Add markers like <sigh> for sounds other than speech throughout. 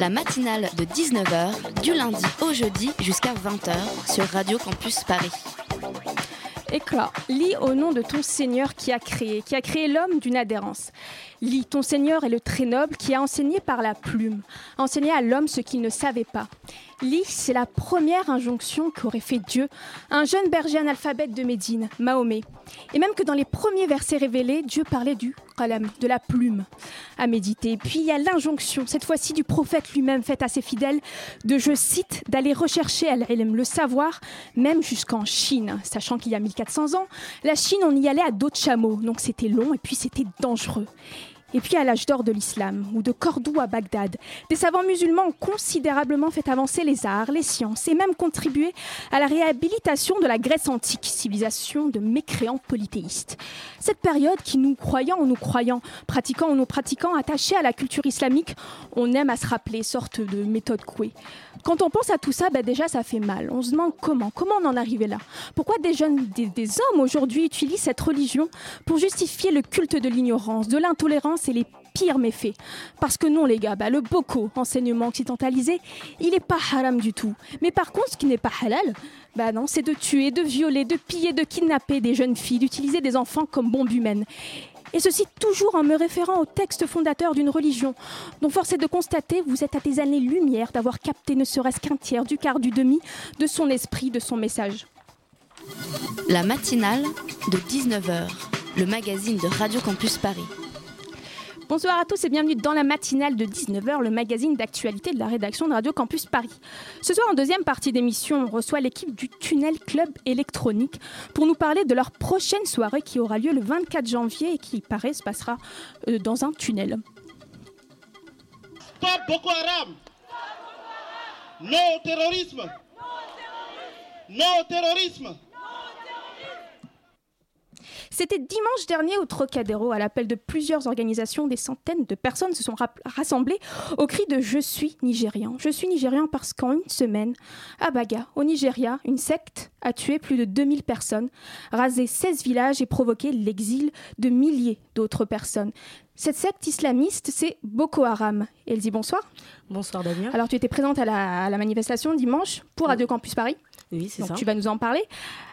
La matinale de 19h, du lundi au jeudi jusqu'à 20h sur Radio Campus Paris. Éclat, lis au nom de ton Seigneur qui a créé, qui a créé l'homme d'une adhérence. Lis, ton Seigneur est le très noble qui a enseigné par la plume, enseigné à l'homme ce qu'il ne savait pas. Lis, c'est la première injonction qu'aurait fait Dieu à un jeune berger analphabète de Médine, Mahomet. Et même que dans les premiers versets révélés, Dieu parlait du qalam, de la plume, à méditer. Puis il y a l'injonction, cette fois-ci du prophète lui-même, faite à ses fidèles, de, je cite, d'aller rechercher al-ilm, le savoir, même jusqu'en Chine. Sachant qu'il y a 1400 ans, la Chine, on y allait à dos de chameau, donc c'était long et puis c'était dangereux. Et puis à l'âge d'or de l'islam, ou de Cordoue à Bagdad, des savants musulmans ont considérablement fait avancer les arts, les sciences, et même contribué à la réhabilitation de la Grèce antique, civilisation de mécréants polythéistes. Cette période qui nous croyants ou nous croyants, pratiquants ou nous pratiquants, attachés à la culture islamique, on aime à se rappeler, sorte de méthode couée. Quand on pense à tout ça, bah déjà ça fait mal. On se demande comment, comment on en est arrivé là. Pourquoi des jeunes, des hommes aujourd'hui utilisent cette religion pour justifier le culte de l'ignorance, de l'intolérance et les pires méfaits Parce que non les gars, bah, le boko, enseignement occidentalisé, il n'est pas haram du tout. Mais par contre, ce qui n'est pas halal, bah c'est de tuer, de violer, de piller, de kidnapper des jeunes filles, d'utiliser des enfants comme bombes humaines. Et ceci toujours en me référant au texte fondateur d'une religion, dont force est de constater, vous êtes à des années-lumière d'avoir capté ne serait-ce qu'un tiers, du quart, du demi de son esprit, de son message. La matinale de 19h, le magazine de Radio Campus Paris. Bonsoir à tous et bienvenue dans la matinale de 19h, le magazine d'actualité de la rédaction de Radio Campus Paris. Ce soir, en deuxième partie d'émission, on reçoit l'équipe du Tunnel Club électronique pour nous parler de leur prochaine soirée qui aura lieu le 24 janvier et qui, il paraît, se passera euh, dans un tunnel. Stop Boko Haram. Non au terrorisme. Non au terrorisme. C'était dimanche dernier au Trocadéro, à l'appel de plusieurs organisations, des centaines de personnes se sont rassemblées au cri de Je suis nigérian. Je suis nigérian parce qu'en une semaine, à Baga, au Nigeria, une secte a tué plus de 2000 personnes, rasé 16 villages et provoqué l'exil de milliers d'autres personnes. Cette secte islamiste, c'est Boko Haram. Elsie, bonsoir. Bonsoir Damien. Alors, tu étais présente à la, à la manifestation dimanche pour Radio Campus Paris. Oui, c'est Donc, ça. tu vas nous en parler.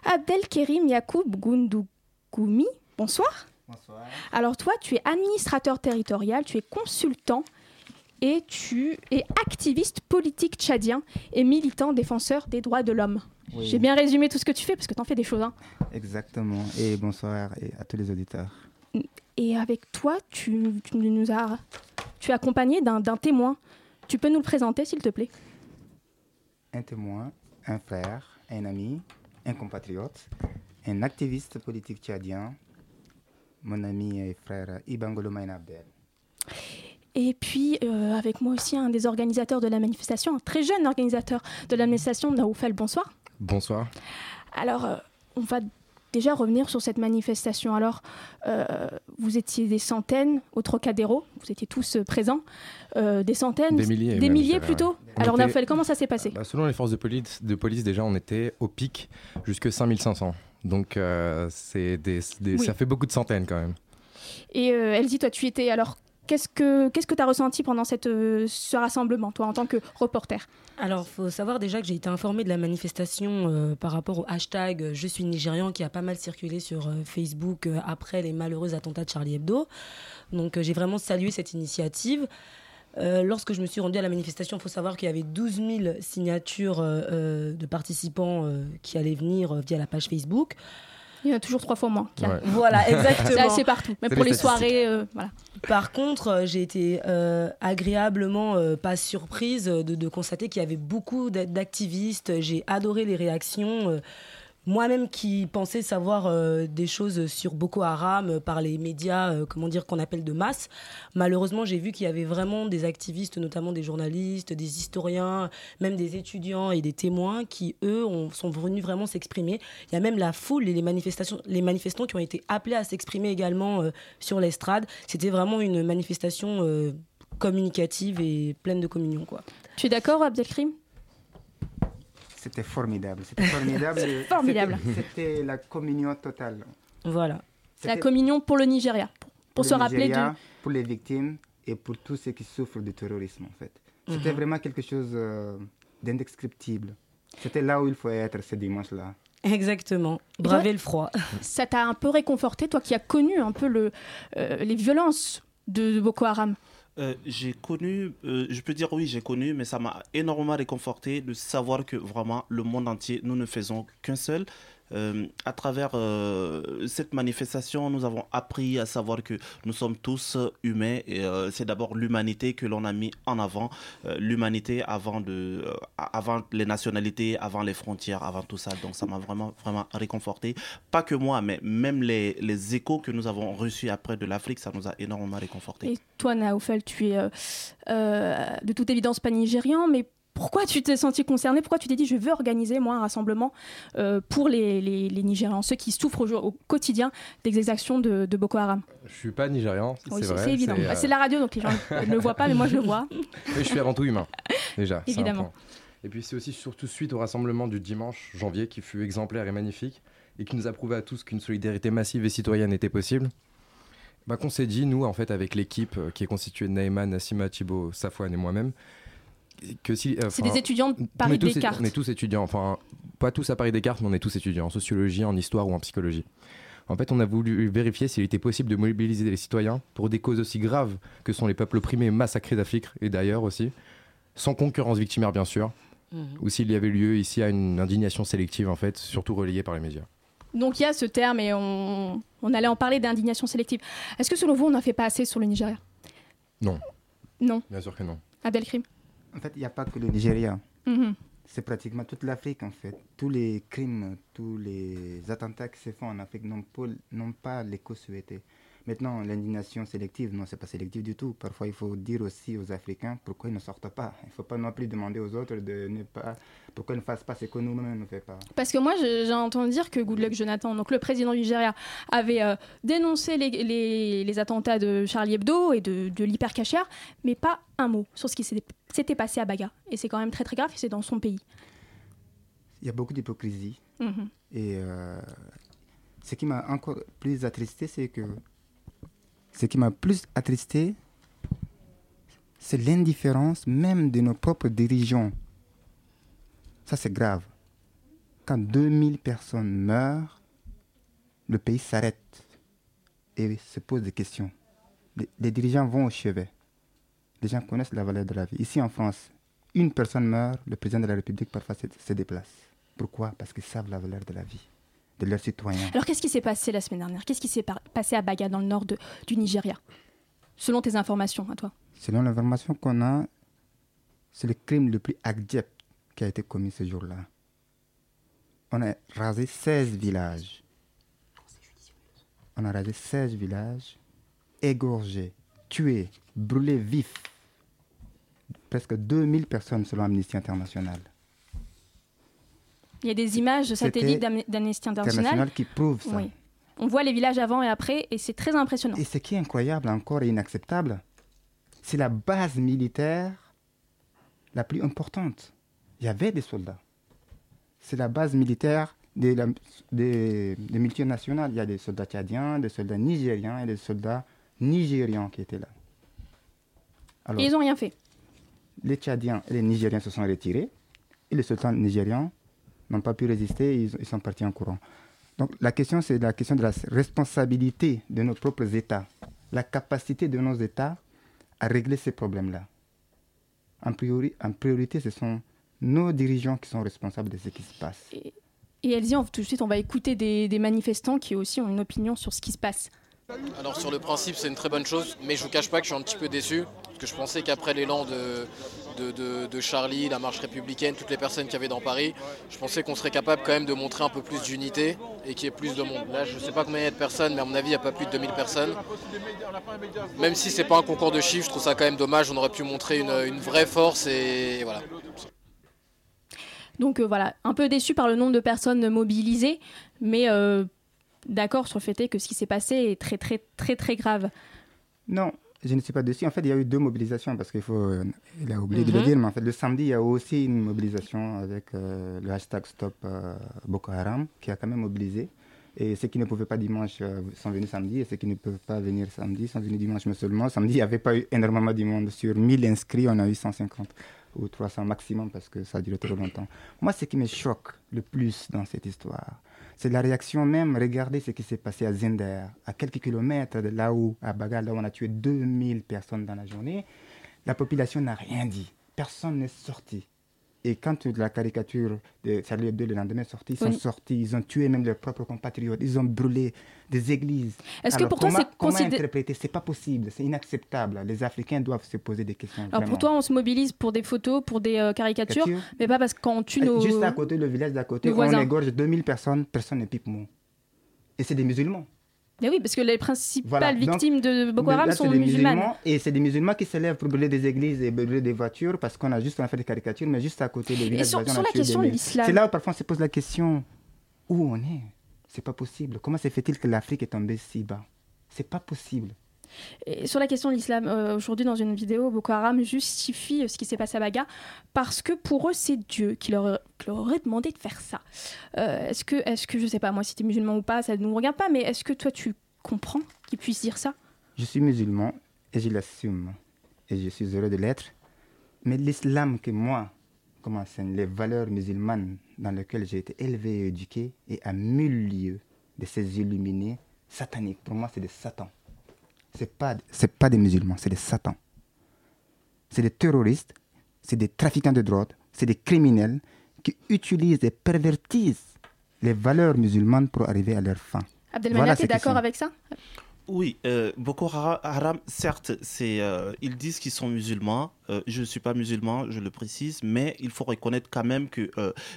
Abdelkerim Yacoub Goundougoumi, bonsoir. Bonsoir. Alors toi, tu es administrateur territorial, tu es consultant et tu es activiste politique tchadien et militant défenseur des droits de l'homme. Oui, J'ai bien résumé tout ce que tu fais parce que tu en fais des choses. hein. Exactement. Et bonsoir et à tous les auditeurs. Et avec toi, tu, tu nous as, tu es accompagné d'un témoin. Tu peux nous le présenter, s'il te plaît? Un témoin, un frère, un ami, un compatriote, un activiste politique tchadien, mon ami et frère Ibangolo Maïna Abdel. Et puis, euh, avec moi aussi, un des organisateurs de la manifestation, un très jeune organisateur de la manifestation, Naoufel, bonsoir. Bonsoir. Alors, euh, on va déjà revenir sur cette manifestation. Alors, euh, vous étiez des centaines au Trocadéro, vous étiez tous euh, présents, Euh, des centaines, Des milliers. des même, milliers plutôt. On Alors, était- comment ça s'est passé? Bah, Selon les forces de police, de police, déjà, on était au pic jusque 5500. Donc, c'est des, des- Oui. ça fait beaucoup de centaines quand même. Et Elsie, toi, tu étais. Alors, qu'est-ce que qu'est-ce que tu as ressenti pendant cette, euh, ce rassemblement, toi, en tant que reporter? Alors, faut savoir déjà que j'ai été informée de la manifestation euh, par rapport au hashtag euh, Je suis nigérian qui a pas mal circulé sur Facebook après les malheureux attentats de Charlie Hebdo. Donc, j'ai vraiment salué cette initiative. Lorsque je me suis rendue à la manifestation, il faut savoir qu'il y avait 12 000 signatures de participants qui allaient venir via la page Facebook. Il y en a toujours trois fois moins. Ouais. Voilà, <laughs> C'est exactement. assez partout, même C'est pour les les soirées. euh, voilà. Par contre, euh, j'ai été euh, agréablement euh, pas surprise de, de constater qu'il y avait beaucoup d'a- d'activistes. J'ai adoré les réactions. Moi-même qui pensais savoir euh, des choses sur Boko Haram euh, par les médias, euh, comment dire, qu'on appelle de masse, malheureusement, j'ai vu qu'il y avait vraiment des activistes, notamment des journalistes, des historiens, même des étudiants et des témoins qui, eux, ont- sont venus vraiment s'exprimer. Il y a même la foule et les, manifestations, les manifestants qui ont été appelés à s'exprimer également sur l'estrade. C'était vraiment une manifestation communicative et pleine de communion, quoi. Tu es d'accord, Abdelkrim? C'était formidable. C'était <laughs> formidable. Formidable. C'était- C'était la communion totale. Voilà. La C'était communion pour le Nigeria. Pour, pour se le rappeler Nigeria, du. Pour les victimes et pour tous ceux qui souffrent du terrorisme, en fait. C'était Mhm. vraiment quelque chose euh, d'indescriptible. C'était là où il faut être ce dimanche-là. Exactement. Braver le froid. <laughs> Ça t'a un peu réconforté, toi qui as connu un peu le, euh, les violences de, de Boko Haram? Euh, j'ai connu, euh, je peux dire oui, j'ai connu, mais ça m'a énormément réconforté de savoir que vraiment le monde entier, nous ne faisons qu'un seul. Euh, à travers euh, cette manifestation, nous avons appris à savoir que nous sommes tous humains et euh, c'est d'abord l'humanité que l'on a mis en avant, l'humanité avant de, avant les nationalités, avant les frontières, avant tout ça. Donc ça m'a vraiment vraiment réconforté. Pas que moi, mais même les, les échos que nous avons reçus après de l'Afrique, ça nous a énormément réconforté. Et toi, Naoufel, tu es de toute évidence pas nigérian, mais pourquoi tu t'es senti concerné? Pourquoi tu t'es dit je veux organiser moi un rassemblement euh, pour les, les, les Nigérians, ceux qui souffrent au, quotidien des exactions de, de Boko Haram? Je suis pas nigérian, Oui, c'est vrai. c'est évident. c'est, Bah, euh, C'est la radio, donc les gens <laughs> ne le voient pas, mais moi je le vois. <laughs> Oui, je suis avant tout humain, déjà. Évidemment. Et puis c'est aussi surtout suite au rassemblement du dimanche janvier qui fut exemplaire et magnifique et qui nous a prouvé à tous qu'une solidarité massive et citoyenne était possible. Bah, qu'on s'est dit, nous, en fait, avec l'équipe euh, qui est constituée de Naïman, Nassima, Thibaut, Safouane et moi-même, que si. euh, C'est des étudiants de Paris tous- Descartes. On est tous étudiants, enfin, pas tous à Paris Descartes, mais on est tous étudiants en sociologie, en histoire ou en psychologie. En fait, on a voulu vérifier s'il était possible de mobiliser les citoyens pour des causes aussi graves que sont les peuples opprimés massacrés d'Afrique et d'ailleurs aussi, sans concurrence victimaire bien sûr, Mhm. ou s'il y avait lieu ici à une indignation sélective en fait, surtout relayée par les médias. Donc il y a ce terme et on, on allait en parler d'indignation sélective. Est-ce que selon vous, on n'en fait pas assez sur le Nigeria? Non, Non. bien sûr que non. Abdelkrim? En fait, il n'y a pas que le Nigeria. Mhm. C'est pratiquement toute l'Afrique, en fait. Tous les crimes, tous les attentats qui se font en Afrique n'ont pas, l'écho souhaité. Maintenant, l'indignation sélective, non, c'est pas sélectif du tout. Parfois, il faut dire aussi aux Africains pourquoi ils ne sortent pas. Il ne faut pas non plus demander aux autres de ne pas, pourquoi ils ne fassent pas ce que nous-mêmes ne faisons pas. Parce que moi, j'ai entendu dire que Goodluck Jonathan, donc le président du Nigeria, avait euh, dénoncé les, les- les attentats de Charlie Hebdo et de, de l'hypercachère, mais pas un mot sur ce qui s'était s'était passé à Baga. Et c'est quand même très très grave, et c'est dans son pays. Il y a beaucoup d'hypocrisie. Mhm. Et euh, ce qui m'a encore plus attristé, c'est que ce qui m'a plus attristé, c'est l'indifférence même de nos propres dirigeants. Ça, c'est grave. Quand 2000 personnes meurent, le pays s'arrête et se pose des questions. Les, les dirigeants vont au chevet. Les gens connaissent la valeur de la vie. Ici en France, une personne meurt, le président de la République parfois se, se déplace. Pourquoi? Parce qu'ils savent la valeur de la vie, de leurs citoyens. Alors qu'est-ce qui s'est passé la semaine dernière? Qu'est-ce qui s'est passé à Baga, dans le nord de- du Nigeria? Selon tes informations, à toi. Selon l'information qu'on a, c'est le crime le plus abject qui a été commis ce jour-là. On a rasé 16 villages. On a rasé 16 villages, égorgés, tués, brûlés vifs. Presque 2000 personnes selon Amnesty International. Il y a des images satellites d'Amnesty International. International qui prouve ça. Oui. On voit les villages avant et après, et c'est très impressionnant. Et ce qui est incroyable encore et inacceptable, c'est la base militaire la plus importante. Il y avait des soldats. C'est la base militaire des, des, des multinationales. Il y a des soldats tchadiens, des soldats nigériens et des soldats nigérians qui étaient là. Alors, Et ils n'ont rien fait. Les Tchadiens et les Nigériens se sont retirés et les soldats nigérians n'ont pas pu résister, ils, ils sont partis en courant. Donc la question, c'est la question de la responsabilité de nos propres États, la capacité de nos États à régler ces problèmes-là. En, priori- en priorité, ce sont nos dirigeants qui sont responsables de ce qui se passe. Et Elsie, on- tout de suite, on va écouter des, des manifestants qui aussi ont une opinion sur ce qui se passe. Alors sur le principe c'est une très bonne chose, mais je vous cache pas que je suis un petit peu déçu, que je pensais qu'après l'élan de, de, de, Charlie, la marche républicaine, toutes les personnes qui avaient dans Paris, je pensais qu'on serait capable quand même de montrer un peu plus d'unité et qu'il y ait plus de monde. Là je ne sais pas combien il y a de personnes, mais à mon avis il n'y a pas plus de 2000 personnes. Même si c'est pas un concours de chiffres, je trouve ça quand même dommage, on aurait pu montrer une, une vraie force et voilà. Donc euh, voilà, un peu déçu par le nombre de personnes mobilisées, mais euh, d'accord sur le fait que ce qui s'est passé est très très très très grave. Non, je ne suis pas déçu. En fait, il y a eu deux mobilisations parce qu'il faut, euh, il a oublié de le mhm. dire, mais en fait, le samedi, il y a aussi une mobilisation avec le hashtag Stop Boko Haram qui a quand même mobilisé. Et ceux qui ne pouvaient pas dimanche sont venus samedi, et ceux qui ne peuvent pas venir samedi sont venus dimanche, mais seulement samedi, il n'y avait pas eu énormément de monde. Sur 1000 inscrits, on a eu 150 ou 300 maximum parce que ça a duré trop longtemps. Moi, ce qui me choque le plus dans cette histoire, c'est la réaction même. Regardez ce qui s'est passé à Zender, à quelques kilomètres de là où, à Bagal, là où on a tué 2000 personnes dans la journée. La population n'a rien dit. Personne n'est sorti. Et quand la caricature de Charlie Hebdo le lendemain est sortie, ils sont sortis, ils ont tué même leurs propres compatriotes, ils ont brûlé des églises. Est-ce que pour toi c'est comment interpréter? C'est pas possible, c'est inacceptable. Les Africains doivent se poser des questions. Alors pour toi, on se mobilise pour des photos, pour des euh, caricatures, mais pas parce qu'on tue nos. Juste à côté, le village d'à côté, on égorge 2000 personnes, personne ne pipe mot. Et c'est des musulmans. Mais oui, parce que les principales victimes de Boko Haram sont musulmanes. Et c'est des musulmans qui se lèvent pour brûler des églises et brûler des voitures parce qu'on a juste fait des caricatures, mais juste à côté des villages. Et sur, sur la question de l'islam. C'est là où parfois on se pose la question où on est? C'est pas possible. Comment se fait-il que l'Afrique est tombée si bas? C'est pas possible. Sur la question de l'islam, euh, aujourd'hui dans une vidéo, Boko Haram justifie ce qui s'est passé à Baga parce que pour eux c'est Dieu qui leur, aurait demandé de faire ça. Euh, est-ce que, est-ce que je sais pas moi si tu es musulman ou pas, ça ne nous regarde pas, mais est-ce que toi tu comprends qu'ils puissent dire ça? Je suis musulman et je l'assume et je suis heureux de l'être. Mais l'islam que moi, comme enseigne, les valeurs musulmanes dans lesquelles j'ai été élevé et éduqué, et à milieu de ces illuminés sataniques, pour moi c'est des satans c'est pas c'est pas des musulmans, c'est des satans. C'est des terroristes, c'est des trafiquants de drogue, c'est des criminels qui utilisent et pervertissent les valeurs musulmanes pour arriver à leur fin. Abdelmania, tu es d'accord avec ça? Oui, euh, Boko Haram, certes, euh, ils disent qu'ils sont musulmans. Euh, je ne suis pas musulman, je le précise, mais il faut reconnaître quand même que,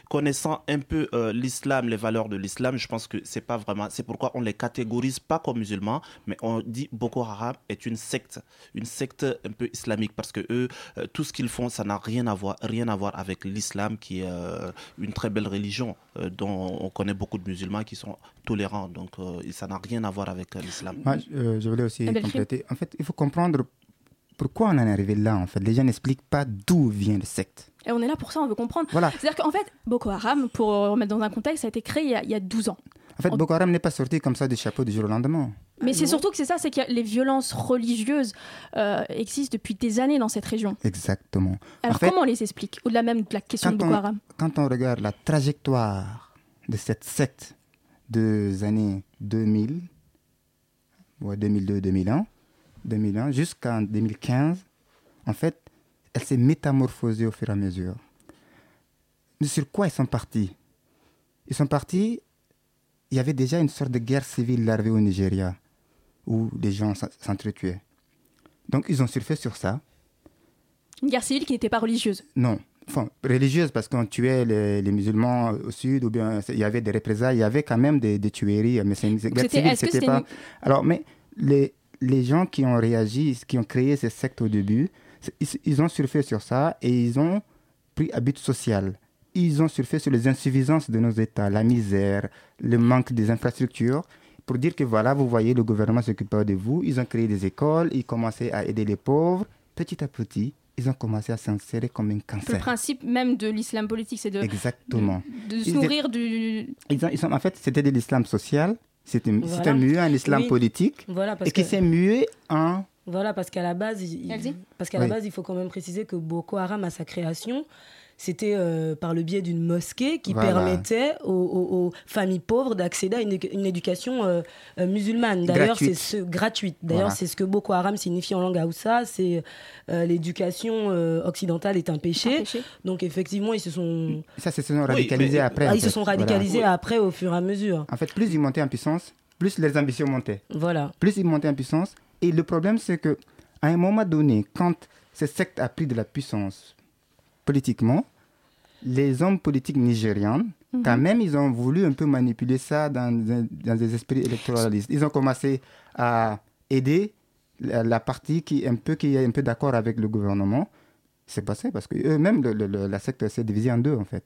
connaissant un peu l'islam, les valeurs de l'islam, je pense que c'est pas vraiment. C'est pourquoi on les catégorise pas comme musulmans, mais on dit Boko Haram est une secte, une secte un peu islamique, parce que eux, tout ce qu'ils font, ça n'a rien à voir, rien à voir avec l'islam, qui est une très belle religion dont on connaît beaucoup de musulmans qui sont tolérants. Donc, ça n'a rien à voir avec l'islam. Euh, je voulais aussi compléter. En fait, il faut comprendre pourquoi on en est arrivé là. En fait, les gens n'expliquent pas d'où vient le secte. Et on est là pour ça, on veut comprendre. Voilà. C'est-à-dire qu'en fait, Boko Haram, pour remettre dans un contexte, ça a été créé il y a, 12 ans. En fait, Boko Haram n'est pas sorti comme ça du chapeau du jour au lendemain. Mais c'est surtout que c'est ça, c'est que les violences religieuses euh, existent depuis des années dans cette région. Exactement. Alors comment on les explique Au-delà même de la question de Boko Haram. quand on regarde la trajectoire de cette secte des années 2000, 2002, 2001, 2001 jusqu'en 2015, en fait, elle s'est métamorphosée au fur et à mesure. Mais sur quoi ils sont partis? Ils sont partis, il y avait déjà une sorte de guerre civile larvée au Nigeria, où les gens s'entretuaient. Donc ils ont surfé sur ça. Une guerre civile qui n'était pas religieuse Non, enfin, religieuse parce qu'on tuait les, musulmans au sud, ou bien il y avait des représailles, il y avait quand même des, tueries, mais c'est une guerre civile, c'était pas... Alors, mais les, les gens qui ont réagi, qui ont créé ces sectes au début, ils, ont surfé sur ça et ils ont pris habit social. Ils ont surfé sur les insuffisances de nos États, la misère, le manque des infrastructures, pour dire que voilà, vous voyez, le gouvernement s'occupe pas de vous. Ils ont créé des écoles, ils commençaient à aider les pauvres. Petit à petit, ils ont commencé à s'insérer comme un cancer. Le principe même de l'islam politique, c'est de, Exactement. de, se nourrir du... Ils, ont, ils en fait, c'était de l'islam social, c'était voilà. muet en islam politique, voilà, parce et qui s'est mué en... Voilà, parce qu'à la base, il, parce qu'à la base, il faut quand même préciser que Boko Haram, à sa création, c'était euh, par le biais d'une mosquée qui permettait aux, familles pauvres d'accéder à une, éducation euh, euh, musulmane. D'ailleurs, c'est ce gratuite. D'ailleurs, c'est ce que Boko Haram signifie en langue Haoussa, c'est l'éducation occidentale est un péché. Donc effectivement, ils se sont ça se sont radicalisés après. Ah, ils se sont radicalisés après au fur et à mesure. En fait, plus ils montaient en puissance, plus les ambitions montaient. Voilà. Plus ils montaient en puissance. Et le problème, c'est que à un moment donné, quand ce secte a pris de la puissance politiquement, les hommes politiques nigériens, Mhm. quand même, ils ont voulu un peu manipuler ça dans, dans des esprits électoralistes. Ils ont commencé à aider la, la partie qui, un peu, qui est un peu d'accord avec le gouvernement. C'est passé parce que eux-mêmes, le- le- le- la secte s'est divisée en deux, en fait.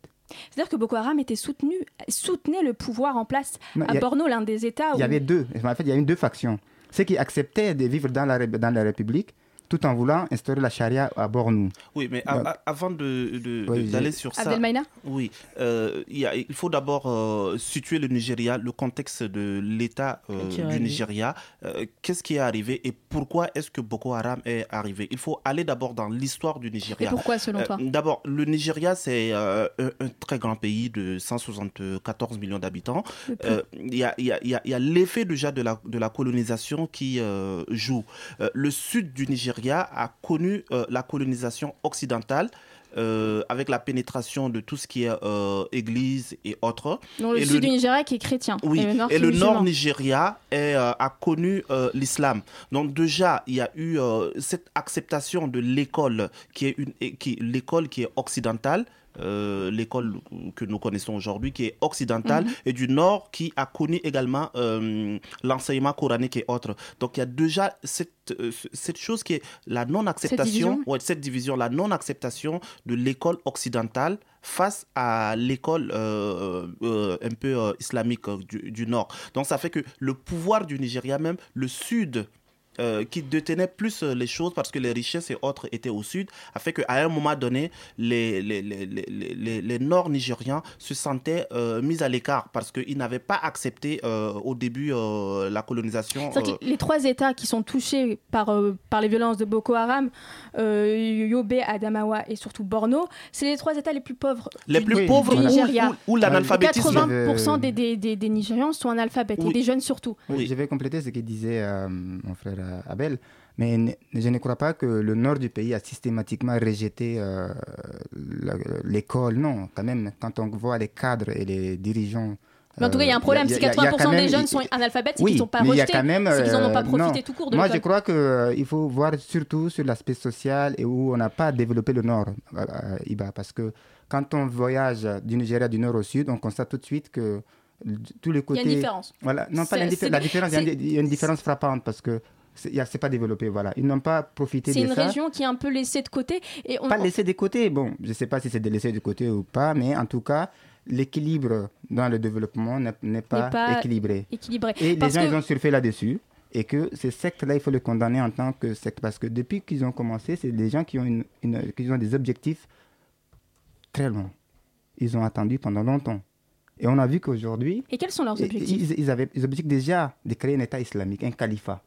C'est-à-dire que Boko Haram était soutenu, soutenait le pouvoir en place Non, à a- Borno, l'un des États Il y avait deux. En fait, il y a eu deux factions. Ceux qui acceptaient de vivre dans la, dans la République tout en voulant instaurer la charia à Bornou. Oui, mais a- Donc- a- avant de- de- Oui, de- j'ai- d'aller sur ça. Abdelmaïna Oui, euh, il, y a- il faut d'abord euh, situer le Nigeria, le contexte de l'État euh, du. Nigeria. Euh, Qu'est-ce qui est arrivé et pourquoi est-ce que Boko Haram est arrivé? Il faut aller d'abord dans l'histoire du Et Nigeria. pourquoi, selon Euh, toi? D'abord, le Nigeria, c'est euh, un, un très grand pays de 174 millions d'habitants. Euh, Il y a, il y a- il y a- il y a l'effet déjà de la, de la colonisation qui euh, joue. Euh, le sud du Nigeria a connu euh, la colonisation occidentale. euh, avec la pénétration de tout ce qui est euh, église et autres. Dans le et sud le- du Nigeria qui est chrétien. Oui, et le nord, et le nord Nigeria est, euh, a connu l'islam. Donc déjà, il y a eu cette acceptation de l'école qui est une, qui l'école qui est occidentale. Euh, l'école que nous connaissons aujourd'hui qui est occidentale Mhm. et du nord qui a connu également euh, l'enseignement coranique et autres. Donc il y a déjà cette, euh, cette chose qui est la non-acceptation, division ouais, cette division, la non-acceptation de l'école occidentale face à l'école euh, euh, un peu euh, islamique du, du nord. Donc ça fait que le pouvoir du Nigeria même, le sud euh, qui détenait plus euh, les choses parce que les richesses et autres étaient au sud, a fait qu'à un moment donné, les, les, les, les, les, les nord nigérians se sentaient euh, mis à l'écart parce qu'ils n'avaient pas accepté euh, au début euh, la colonisation. Euh, les trois États qui sont touchés par, euh, par les violences de Boko Haram, euh, Yobe, Adamawa et surtout Borno, c'est les trois États les plus pauvres les du, plus Oui, pauvres où, Nigeria. où- où l'analphabétisme. 80% Euh, des, des, des, des Nigérians sont analphabètes, Oui. et des jeunes surtout. Oui, Oui. Je vais compléter ce que disait euh, mon frère Abel. Mais je ne crois pas que le nord du pays a systématiquement rejeté euh, l'école. Non, quand même, quand on voit les cadres et les dirigeants. Mais en tout cas, il y a un euh, problème, c'est y a- y a 80% quand des même- jeunes sont analphabètes, Oui, qu'ils ne sont pas rejetés, c'est qu'ils n'en ont pas euh, profité non. tout court de Moi, je crois qu'il faut voir surtout sur l'aspect social et où on n'a pas développé le nord, euh, euh, Iba, parce que quand on voyage du Nigeria du nord au sud, on constate tout de suite que tous les Il y côtés. a une différence. Voilà, non, pas la différence, il y a une différence frappante parce que c'est c'est pas développé, voilà. Ils n'ont pas profité C'est de une ça. région qui est un peu laissée de côté. Et on, Pas laissé de côté, bon, je sais pas si c'est de laisser de côté ou pas, mais en tout cas, l'équilibre dans le développement n'est pas, pas équilibré. équilibré. Et les Parce gens, que- ils ont surfé là-dessus. Et que ces sectes-là, il faut les condamner en tant que secte. Parce que depuis qu'ils ont commencé, c'est des gens qui ont, une, une- qui ont des objectifs très longs. Ils ont attendu pendant longtemps. Et on a vu qu'aujourd'hui, Et quels sont leurs ils, objectifs? ils avaient ils objectifs déjà de créer un État islamique, un califat.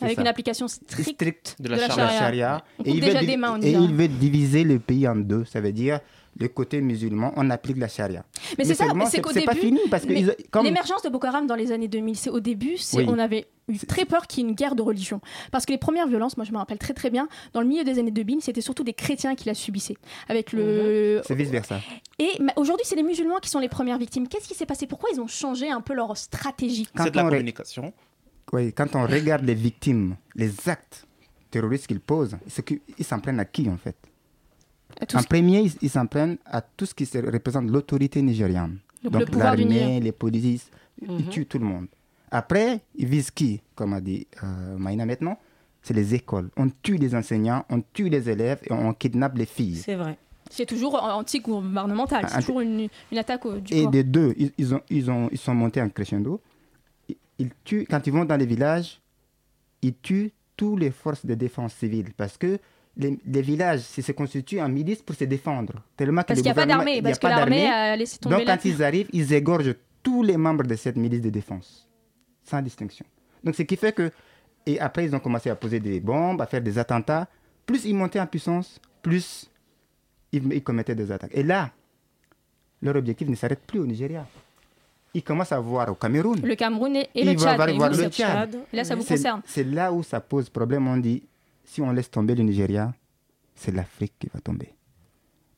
Avec ça. une application stricte Stricte De la de charia. la charia. charia. On Et il, veut, des mains, on et dirait. il veut diviser le pays en deux. Ça veut dire le côté musulman, on applique la charia. Mais c'est ça, seulement, c'est qu'au c'est pas début, fini parce que mais ils ont- comme L'émergence de Boko Haram dans les années 2000, c'est au début, c'est Oui. on avait eu très peur qu'il y ait une guerre de religion. Parce que les premières violences, moi je me rappelle très très bien, dans le milieu des années 2000, c'était surtout des chrétiens qui la subissaient. Avec le... c'est vice versa. Et mais aujourd'hui, c'est les musulmans qui sont les premières victimes. Qu'est-ce qui s'est passé? Pourquoi ils ont changé un peu leur stratégie? Quand C'est de la ré- communication. Oui, quand on regarde les victimes, les actes terroristes qu'ils posent, c'est qu'ils s'en prennent à qui en fait? En premier, ils- ils s'en prennent à tout ce qui se représente l'autorité nigériane. Donc, l'armée, les polices, ils Mhm. tuent tout le monde. Après, ils visent qui Comme a dit euh, Maïna maintenant, c'est les écoles. On tue les enseignants, on tue les élèves et on kidnappe les filles. C'est vrai. C'est toujours anti-gouvernemental, c'est toujours une, une attaque au, du Et corps. des deux, ils, ils ont, ils, ont, ils sont montés en crescendo. Ils, ils tuent, quand ils vont dans les villages, ils tuent toutes les forces de défense civile parce que les, les villages se se constituent en milices pour se défendre. Tellement Parce qu'il n'y a pas d'armée, parce que l'armée a laissé tomber Donc quand ils <laughs> arrivent, ils égorgent tous les membres de cette milice de défense, sans distinction. Donc ce qui fait que, et après ils ont commencé à poser des bombes, à faire des attentats. Plus ils montaient en puissance, plus ils, ils commettaient des attaques. Et là, leur objectif ne s'arrête plus au Nigeria. Ils commencent à voir au Cameroun. Le Cameroun et, et le Tchad. voir- Et voir vous, le Tchad. Là, ça vous concerne. C'est là où ça pose problème. On dit, si on laisse tomber le Nigeria, c'est l'Afrique qui va tomber.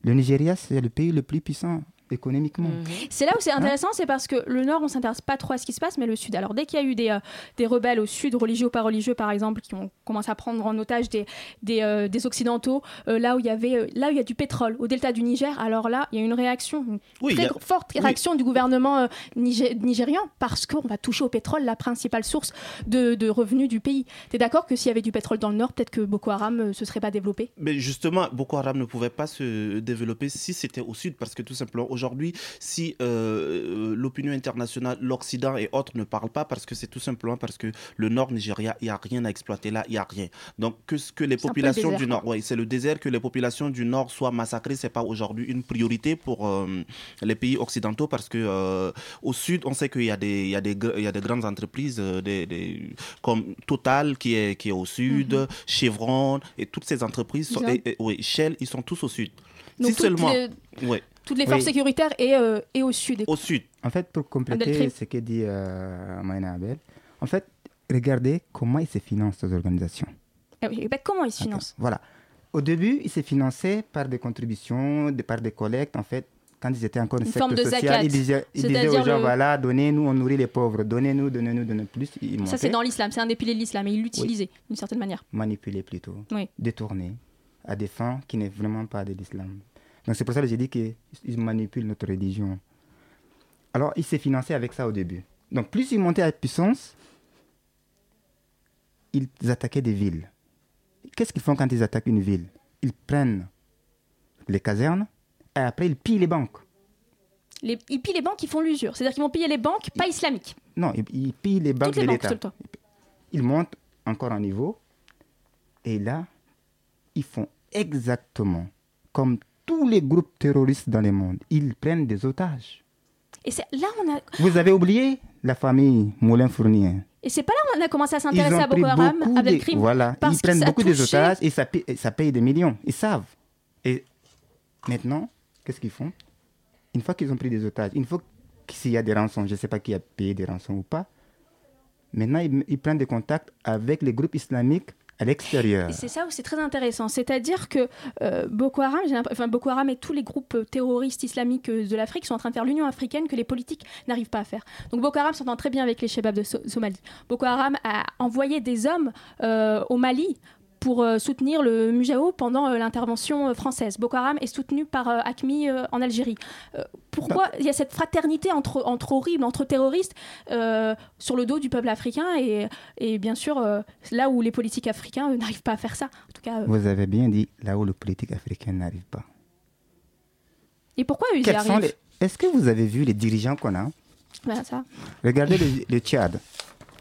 Le Nigeria, c'est le pays le plus puissant économiquement. Mhm. C'est là où c'est Hein intéressant, c'est parce que le Nord, on s'intéresse pas trop à ce qui se passe, mais le Sud. Alors dès qu'il y a eu des, euh, des rebelles au Sud, religieux ou pas religieux, par exemple, qui ont commencé à prendre en otage des, des, euh, des Occidentaux, euh, là où il y avait, euh, là où il y a du pétrole, au delta du Niger, alors là, il y a une réaction, une Oui, très a- forte oui. réaction du gouvernement euh, nigé- nigérian, parce qu'on va toucher au pétrole, la principale source de, de revenus du pays. Tu es d'accord que s'il y avait du pétrole dans le Nord, peut-être que Boko Haram ne se serait pas développé? Mais justement, Boko Haram ne pouvait pas se développer si c'était au sud, parce que tout simplement, aujourd'hui, si euh, l'opinion internationale, l'Occident et autres ne parlent pas, parce que c'est tout simplement parce que le nord Nigeria, il n'y a rien à exploiter là, il n'y a rien. Donc, que, ce que les le populations du nord, oui, c'est le désert, que les populations du nord soient massacrées, c'est pas aujourd'hui une priorité pour euh, les pays occidentaux, parce que euh, au sud, on sait qu'il y a des, il y a des, gr- il y a des grandes entreprises euh, des, des- comme Total qui est, qui est au sud, Mhm. Chevron, et toutes ces entreprises, sont, Ils ont- et- et- oui, Shell, ils sont tous au sud. Donc si seulement, les- ouais, Toutes les forces Oui. sécuritaires et, euh, et au Sud. au sud. En fait, pour compléter ce que dit euh, Maïna Abel, en fait, regardez comment ils se financent, ces organisations. Ben, comment ils se financent Voilà. Au début, ils se finançaient par des contributions, de- par des collectes. En fait, quand ils étaient encore une, Une secte forme de sociale, zakat. ils disaient, ils disaient C'est-à-dire aux gens, le- voilà, donnez-nous, on nourrit les pauvres, donnez-nous, donnez-nous, donnez plus. Ils Ça, c'est dans l'islam, c'est un des piliers de l'islam, et ils l'utilisaient d'une certaine manière. manipuler plutôt, Oui. détourner à des fins qui n'est vraiment pas de l'islam. Donc c'est pour ça que j'ai dit qu'ils manipulent notre religion. Alors, ils se finançaient avec ça au début. Donc, plus ils montaient à puissance, ils attaquaient des villes. Qu'est-ce qu'ils font quand ils attaquent une ville? Ils prennent les casernes et après ils pillent les banques. Les, ils pillent les banques, ils font l'usure. C'est-à-dire qu'ils vont piller les banques, pas islamiques. Non, ils, ils pillent les banques Toutes les de l'État. Ils montent encore un niveau et là, ils font exactement comme tous les groupes terroristes dans le monde. Ils prennent des otages. Et là on a, Vous avez oublié la famille Moulin-Fournier et c'est pas là où on a commencé à s'intéresser à Boko Haram, beaucoup avec de- le crime. Voilà, parce ils prennent beaucoup de touché- otages et ça paye, et ça paye des millions. Ils savent. Et maintenant, qu'est-ce qu'ils font? Une fois qu'ils ont pris des otages, une fois que s'il y a des rançons, je ne sais pas qui a payé des rançons ou pas, maintenant ils, ils prennent des contacts avec les groupes islamiques à l'extérieur. C'est ça où c'est très intéressant. C'est-à-dire que euh, Boko Haram, enfin, Boko Haram et tous les groupes euh, terroristes islamiques euh, de l'Afrique sont en train de faire l'union africaine que les politiques n'arrivent pas à faire. Donc Boko Haram s'entend très bien avec les Shebabs de So- Somalie. Boko Haram a envoyé des hommes au Mali pour euh, soutenir le Mujao pendant euh, l'intervention euh, française. Boko Haram est soutenu par ACMI en Algérie. Pourquoi il y a cette fraternité entre, entre horribles, entre terroristes, sur le dos du peuple africain et, et bien sûr, là où les politiques africains n'arrivent pas à faire ça. En tout cas, Vous avez bien dit là où le politique africain n'arrive pas. Et pourquoi ils y arrivent les... Est-ce que vous avez vu les dirigeants qu'on a? Ben, ça. Regardez le, le Tchad.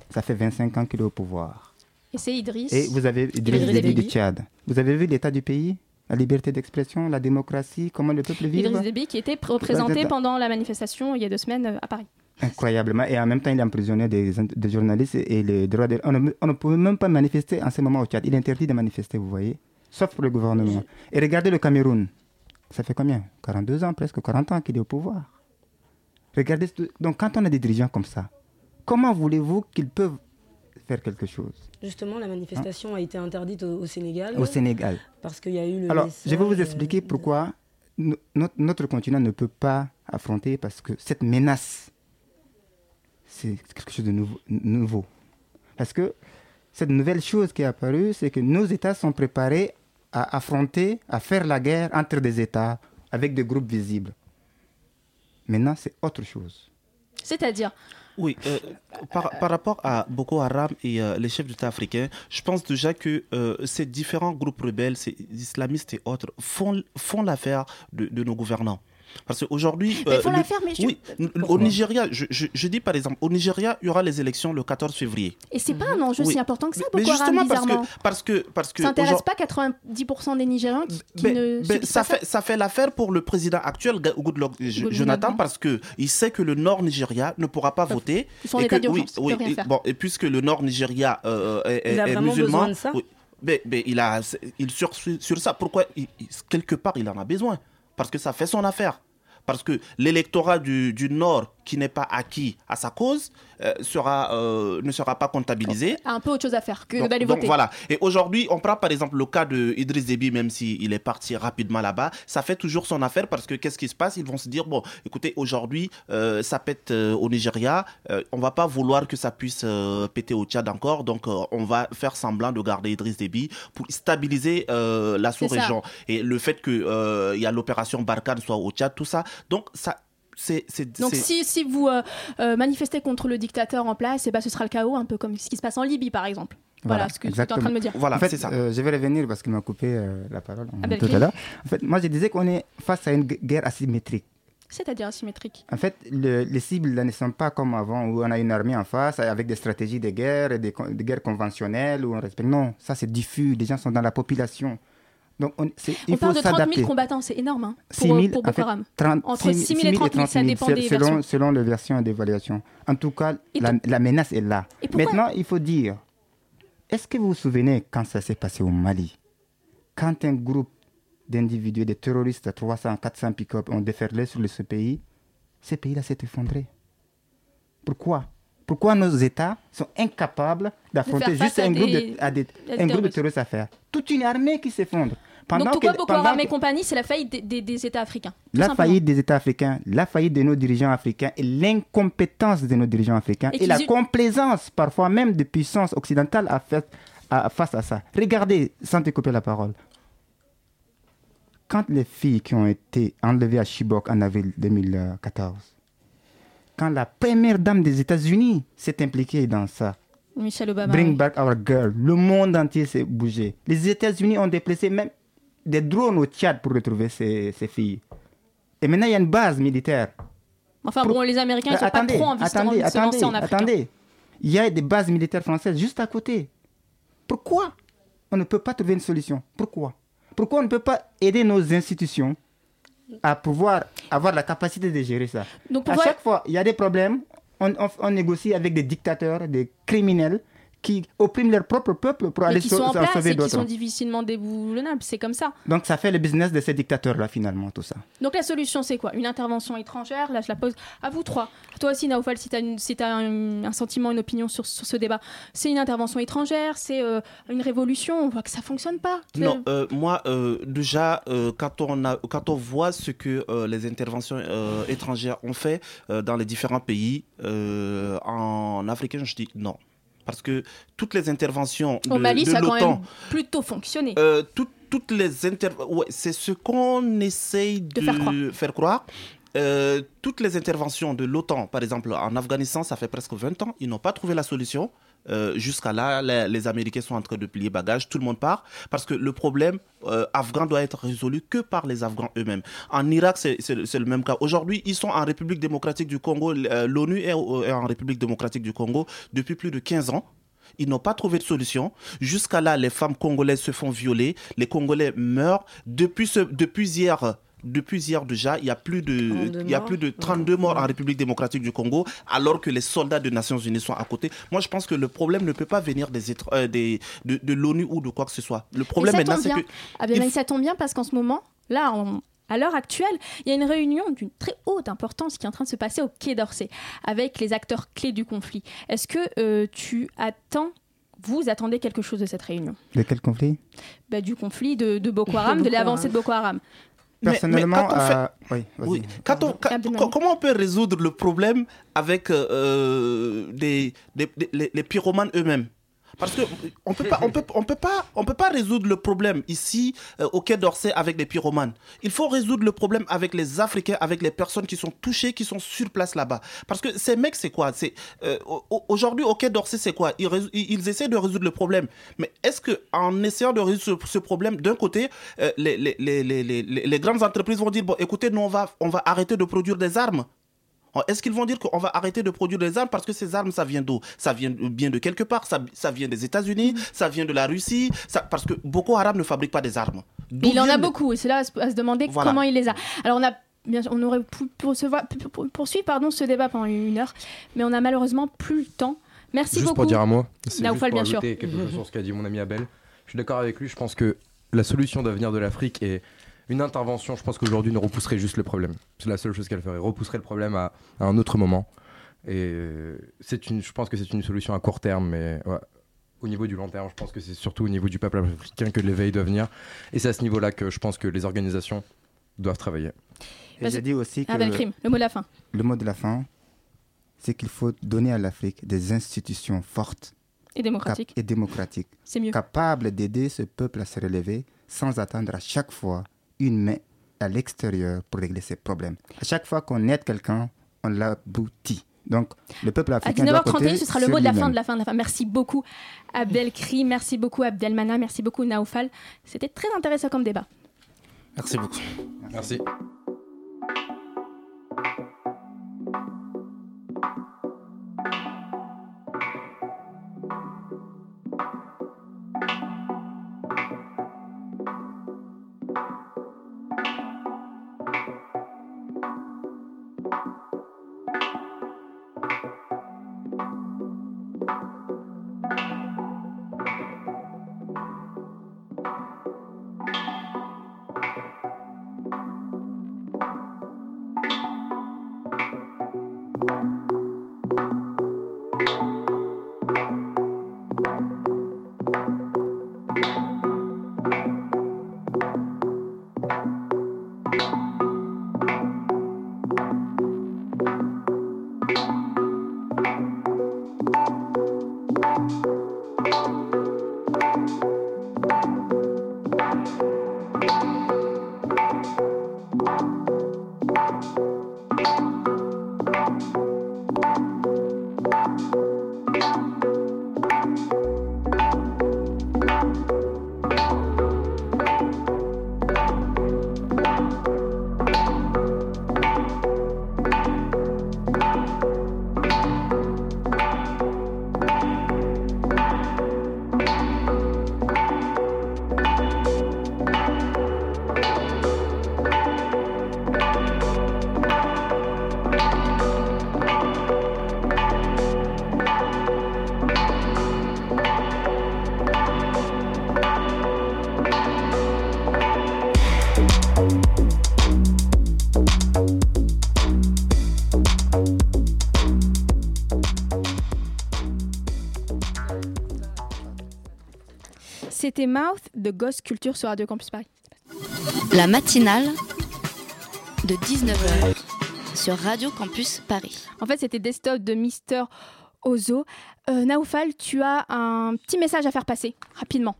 Ça fait 25 ans qu'il est au pouvoir. Et c'est Idriss. Et vous avez Idriss Idriss Déby du. Tchad. Vous avez vu l'état du pays La liberté d'expression, la démocratie, comment le peuple vit Idriss Déby qui était pr- représenté pendant la manifestation il y a deux semaines euh, à Paris. Incroyablement. Et en même temps, il emprisonnait des, des journalistes et les droits de... On ne, on ne pouvait même pas manifester en ce moment au Tchad. Il est interdit de manifester, vous voyez. Sauf pour le gouvernement. Et regardez le Cameroun. Ça fait combien? 42 ans, presque 40 ans qu'il est au pouvoir. Regardez. Donc, quand on a des dirigeants comme ça, comment voulez-vous qu'ils peuvent faire quelque chose Justement, la manifestation a été interdite au, au Sénégal. au Sénégal Parce qu'il y a eu le. Alors, je vais vous expliquer euh, pourquoi no- notre, notre continent ne peut pas affronter, parce que cette menace, c'est quelque chose de nouveau, nouveau. Parce que cette nouvelle chose qui est apparue, c'est que nos États sont préparés à affronter, à faire la guerre entre des États avec des groupes visibles. Maintenant, c'est autre chose. C'est-à-dire, Oui, euh, par, rapport à Boko Haram et euh, les chefs d'État africains, je pense déjà que euh, ces différents groupes rebelles, ces islamistes et autres, font, font l'affaire de nos gouvernants. Parce qu'aujourd'hui. Mais ils font le- l'affaire, mais je- Oui, au Nigeria, je, je- je dis par exemple, au Nigeria, il y aura les élections le 14 février. et c'est pas un enjeu Oui. si important que ça, Mais Boko Haram, justement, parce que. Parce que, parce que Ça n'intéresse pas 90% des Nigériens qui, qui ben, ne ben, ça, fait, ça fait l'affaire pour le président actuel, Ga- Goodluck Jonathan, oui. parce qu'il sait que le Nord Nigeria ne pourra pas voter. Ils sont en et que- oui, oui, et- faire. bon, et puisque le Nord Nigeria euh, est, Il a est musulman, besoin de ça oui, ben, il a, il sur, sur ça. Pourquoi il- Quelque part, il en a besoin? Parce que ça fait son affaire. parce que l'électorat du, Nord qui n'est pas acquis à sa cause euh, sera, euh, ne sera pas comptabilisé. Un peu autre chose à faire que Donc- d'aller donc voter. voilà. Et aujourd'hui, on prend par exemple le cas de Idriss Déby, même s'il est parti rapidement là-bas, ça fait toujours son affaire parce que qu'est-ce qui se passe? Ils vont se dire bon, écoutez, aujourd'hui, euh, ça pète au Nigeria, on va pas vouloir que ça puisse péter au Tchad encore, donc on va faire semblant de garder Idriss Déby pour stabiliser la sous-région. Et le fait que euh, il y a l'opération Barkhane soit au Tchad, tout ça, donc ça, c'est c'est- Donc c'est- si, si vous euh, euh, manifestez contre le dictateur en place, eh ben, ce sera le chaos, un peu comme ce qui se passe en Libye par exemple. Voilà, ce que tu es en train de me dire. Voilà, en fait, c'est ça. euh, je vais revenir parce qu'il m'a coupé euh, la parole Ah ben, tout à l'heure. En fait, moi, je disais qu'on est face à une gu- guerre asymétrique. C'est-à-dire asymétrique. En fait, le- les cibles là, ne sont pas comme avant où on a une armée en face avec des stratégies de guerre, et des, des guerres conventionnelles où on respecte. Non, ça c'est diffus. Les gens sont dans la population. Donc, on, il faut parle de 30 000 s'adapter. combattants, c'est énorme hein, 6 pour, 000, pour en Boko fait, Haram. 30 Entre 6 000 et 30 000, ça dépend c'est- des selon, versions. selon les versions d'évaluation. En tout cas, la, la menace est là. Maintenant, il faut dire, est-ce que vous vous souvenez quand ça s'est passé au Mali? Quand un groupe d'individus, des terroristes à 300, 400 pick-up ont déferlé sur ce pays, ce pays-là s'est effondré. Pourquoi? Pourquoi nos États sont incapables d'affronter juste un groupe, de, à des- à des un groupe de terroristes. terroristes à faire? Toute une armée qui s'effondre. Pendant Donc pourquoi Boko Haram et compagnie, c'est la faillite des, des- des États africains la simplement. faillite des États africains, la faillite de nos dirigeants africains et l'incompétence de nos dirigeants africains Et la complaisance parfois même de puissances occidentales à faire- à- face à ça. Regardez, sans te couper la parole, quand les filles qui ont été enlevées à Chibok en avril 2014, quand la première dame des États-Unis s'est impliquée dans ça, Michelle Obama. Bring oui. back our girl. Le monde entier s'est bougé. Les États-Unis ont déplacé même des drones au Tchad pour retrouver ces, ces filles. Et maintenant, il y a une base militaire. Enfin Pour- bon, les Américains, ils sont pas trop envie de se- attendez, de se lancer en attendez, Afrique. hein. attendez. Il y a des bases militaires françaises juste à côté. Pourquoi on ne peut pas trouver une solution? Pourquoi? Pourquoi on ne peut pas aider nos institutions à pouvoir avoir la capacité de gérer ça? Donc, À voir- chaque fois, il y a des problèmes, on, on- on négocie avec des dictateurs, des criminels qui oppriment leur propre peuple pour Mais aller qui sont en place sauver qui sont difficilement déboulonnables, c'est comme ça. Donc ça fait le business de ces dictateurs-là finalement, tout ça. Donc la solution, c'est quoi? Une intervention étrangère? Là, je la pose à vous trois. Toi aussi, Naoufal, si tu as, un, un sentiment, une opinion sur, sur ce débat, c'est une intervention étrangère? C'est euh, une révolution? On voit que ça fonctionne pas? Non, euh, moi, euh, déjà, euh, quand, on a, quand on voit ce que euh, les interventions euh, étrangères ont fait euh, dans les différents pays, euh, en africain, je dis non. Parce que toutes les interventions de, Au Mali, de ça a quand même l'OTAN, plutôt fonctionné. euh, tout- toutes les inter... ouais, c'est ce qu'on essaye de, faire croire. faire croire. Euh, toutes les interventions de l'OTAN, par exemple en Afghanistan, ça fait presque 20 ans, ils n'ont pas trouvé la solution. Euh, Jusqu'à là, les, Américains sont en train de plier bagages, tout le monde part, parce que le problème euh, afghan doit être résolu que par les Afghans eux-mêmes. En Irak, c'est le même cas. Aujourd'hui, ils sont en République démocratique du Congo, euh, l'ONU est en République démocratique du Congo depuis plus de 15 ans. Ils n'ont pas trouvé de solution. Jusqu'à là, les femmes congolaises se font violer, les Congolais meurent. Depuis, ce, depuis hier, depuis hier déjà, il y a plus de, 32 il y a morts. plus de 32 morts en République démocratique du Congo, alors que les soldats des Nations Unies sont à côté. Moi, je pense que le problème ne peut pas venir des, euh, des, de, de l'ONU ou de quoi que ce soit. Le problème Et maintenant, tombe c'est bien. que Ah bien, il mais ça tombe bien parce qu'en ce moment, là, on- à l'heure actuelle, il y a une réunion d'une très haute importance qui est en train de se passer au Quai d'Orsay avec les acteurs clés du conflit. Est-ce que euh, tu attends, vous attendez quelque chose de cette réunion? De quel conflit? Bah, Du conflit de, de Boko Haram, de l'avancée de Boko Haram. Mais- mais Personnellement, quand on fait- oui, vas-y. Oui. Quand on- quand- Abdelmalik. co- comment on peut résoudre le problème avec euh, des, des- des- les, les pyromanes eux-mêmes? Parce que on peut pas, on peut, on peut pas, on peut pas résoudre le problème ici euh, au Quai d'Orsay avec les pyromanes. Il faut résoudre le problème avec les Africains, avec les personnes qui sont touchées, qui sont sur place là-bas. Parce que ces mecs, c'est quoi? C'est euh, au- aujourd'hui au Quai d'Orsay, c'est quoi? Ils, ils essaient de résoudre le problème. Mais est-ce que en essayant de résoudre ce, problème, d'un côté, euh, les, les grandes entreprises vont dire bon, écoutez, nous on va, on va arrêter de produire des armes? Est-ce qu'ils vont dire qu'on va arrêter de produire des armes parce que ces armes, ça vient d'où? Ça vient bien de quelque part, ça, ça vient des États-Unis, ça vient de la Russie, ça, parce que Boko Haram ne fabrique pas des armes. Il en a beaucoup et c'est là à se, à se demander Voilà. comment il les a. Alors on a bien sûr, on aurait pu poursuivre, poursuivre pardon, ce débat pendant une heure, mais on a malheureusement plus le temps. Merci Juste beaucoup. pour dire un mot, c'est juste pour bien sûr. quelque chose sur ce qu'a dit mon ami Abel. Je suis d'accord avec lui, je pense que la solution d'avenir de l'Afrique est une intervention, je pense qu'aujourd'hui, ne repousserait juste le problème. C'est la seule chose qu'elle ferait, repousserait le problème à, à un autre moment. Et c'est une, je pense que c'est une solution à court terme, mais ouais, au niveau du long terme, je pense que c'est surtout au niveau du peuple africain que l'éveil doit venir. Et c'est à ce niveau-là que je pense que les organisations doivent travailler. Et j'ai dit aussi que Abdelkrim, le mot de la fin. le mot de la fin, c'est qu'il faut donner à l'Afrique des institutions fortes Et et démocratiques, C'est mieux. capables d'aider ce peuple à se relever sans attendre à chaque fois une main à l'extérieur pour régler ses problèmes. À chaque fois qu'on aide quelqu'un, on l'aboutit. Donc, le peuple À africain doit 19h31, compter ce sera le mot de la fin, de la fin, de la fin. Merci beaucoup Abdelkrim, merci beaucoup Abdelmana, merci beaucoup Naoufal. C'était très intéressant comme débat. Merci beaucoup. Merci. C'était Mouth de Ghost Culture sur Radio Campus Paris. La matinale de 19h sur Radio Campus Paris. En fait, c'était Desktop de Mister Ozo. Euh, Naoufal, tu as un petit message à faire passer, rapidement.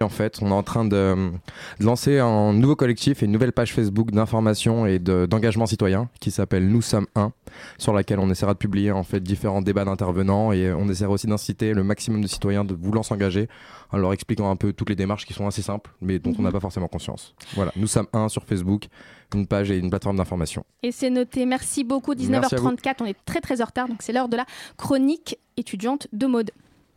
En fait, on est en train de, de lancer un nouveau collectif et une nouvelle page Facebook d'information et de- d'engagement citoyen qui s'appelle Nous sommes un, sur laquelle on essaiera de publier en fait différents débats d'intervenants et on essaiera aussi d'inciter le maximum de citoyens de voulant s'engager en leur expliquant un peu toutes les démarches qui sont assez simples mais dont on n'a pas forcément conscience. Voilà, Nous sommes un sur Facebook, une page et une plateforme d'information. Et c'est noté. Merci beaucoup. Merci à vous. 19h34, on est très très en retard, donc c'est l'heure de la chronique étudiante de mode.